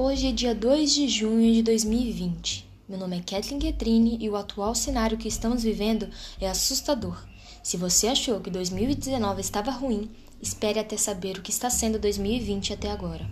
Hoje é dia 2 de junho de 2020. Meu nome é Kathleen Guetrini e o atual cenário que estamos vivendo é assustador. Se você achou que 2019 estava ruim, espere até saber o que está sendo 2020 até agora.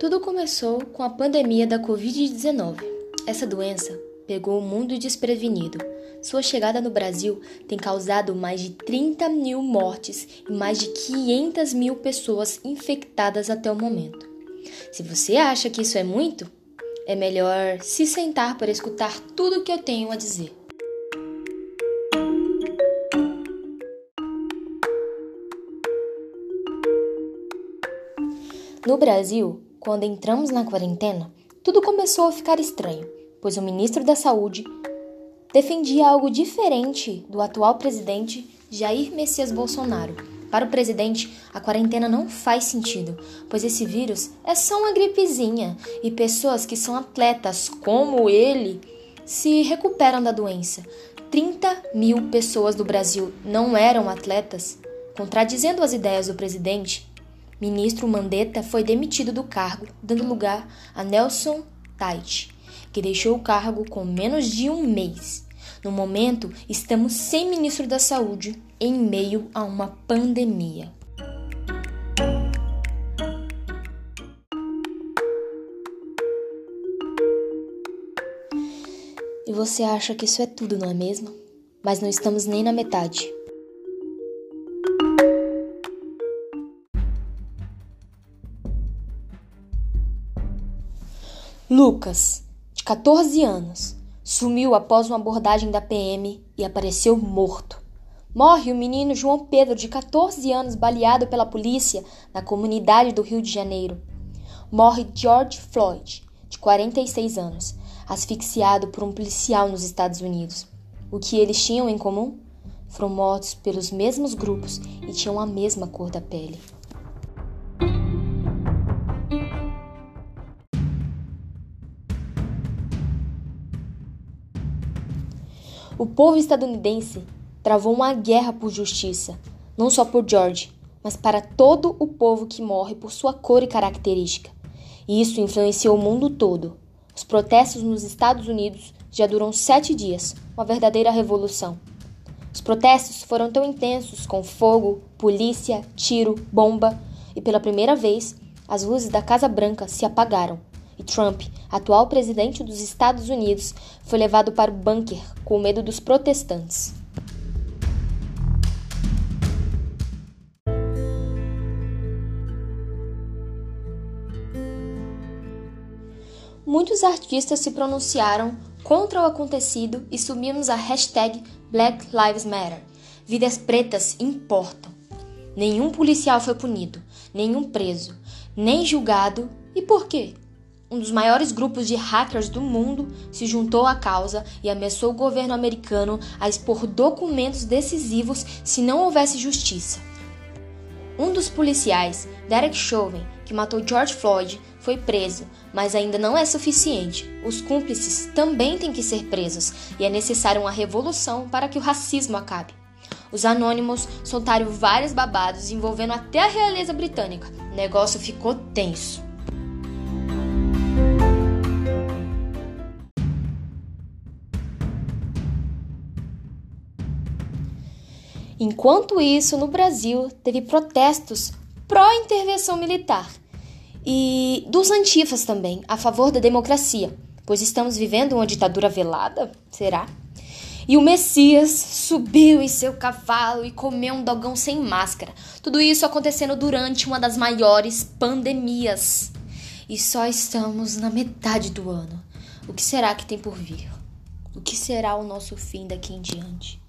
Tudo começou com a pandemia da Covid-19. Essa doença pegou o mundo desprevenido. Sua chegada no Brasil tem causado mais de 30 mil mortes e mais de 500 mil pessoas infectadas até o momento. Se você acha que isso é muito, é melhor se sentar para escutar tudo o que eu tenho a dizer. No Brasil, quando entramos na quarentena, tudo começou a ficar estranho, pois o ministro da Saúde defendia algo diferente do atual presidente Jair Messias Bolsonaro. Para o presidente, a quarentena não faz sentido, pois esse vírus é só uma gripezinha e pessoas que são atletas, como ele, se recuperam da doença. 30 mil pessoas do Brasil não eram atletas, contradizendo as ideias do presidente Ministro Mandetta foi demitido do cargo, dando lugar a Nelson Tait, que deixou o cargo com menos de um mês. No momento, estamos sem ministro da Saúde em meio a uma pandemia. E você acha que isso é tudo, não é mesmo? Mas não estamos nem na metade. Lucas, de 14 anos, sumiu após uma abordagem da PM e apareceu morto. Morre o menino João Pedro, de 14 anos, baleado pela polícia na comunidade do Rio de Janeiro. Morre George Floyd, de 46 anos, asfixiado por um policial nos Estados Unidos. O que eles tinham em comum? Foram mortos pelos mesmos grupos e tinham a mesma cor da pele. O povo estadunidense travou uma guerra por justiça, não só por George, mas para todo o povo que morre por sua cor e característica. E isso influenciou o mundo todo. Os protestos nos Estados Unidos já duram sete dias, uma verdadeira revolução. Os protestos foram tão intensos com fogo, polícia, tiro, bomba, e pela primeira vez as luzes da Casa Branca se apagaram e Trump, atual presidente dos Estados Unidos, foi levado para o bunker com medo dos protestantes. Muitos artistas se pronunciaram contra o acontecido e subimos a hashtag Black Lives Matter. Vidas pretas importam. Nenhum policial foi punido, nenhum preso, nem julgado. E por quê? Um dos maiores grupos de hackers do mundo, se juntou à causa e ameaçou o governo americano a expor documentos decisivos se não houvesse justiça. Um dos policiais, Derek Chauvin, que matou George Floyd, foi preso, mas ainda não é suficiente. Os cúmplices também têm que ser presos e é necessária uma revolução para que o racismo acabe. Os anônimos soltaram vários babados envolvendo até a realeza britânica. O negócio ficou tenso. Enquanto isso, no Brasil, teve protestos pró-intervenção militar e dos antifas também, a favor da democracia, pois estamos vivendo uma ditadura velada? Será? E o Messias subiu em seu cavalo e comeu um dogão sem máscara. Tudo isso acontecendo durante uma das maiores pandemias. E só estamos na metade do ano. O que será que tem por vir? O que será o nosso fim daqui em diante?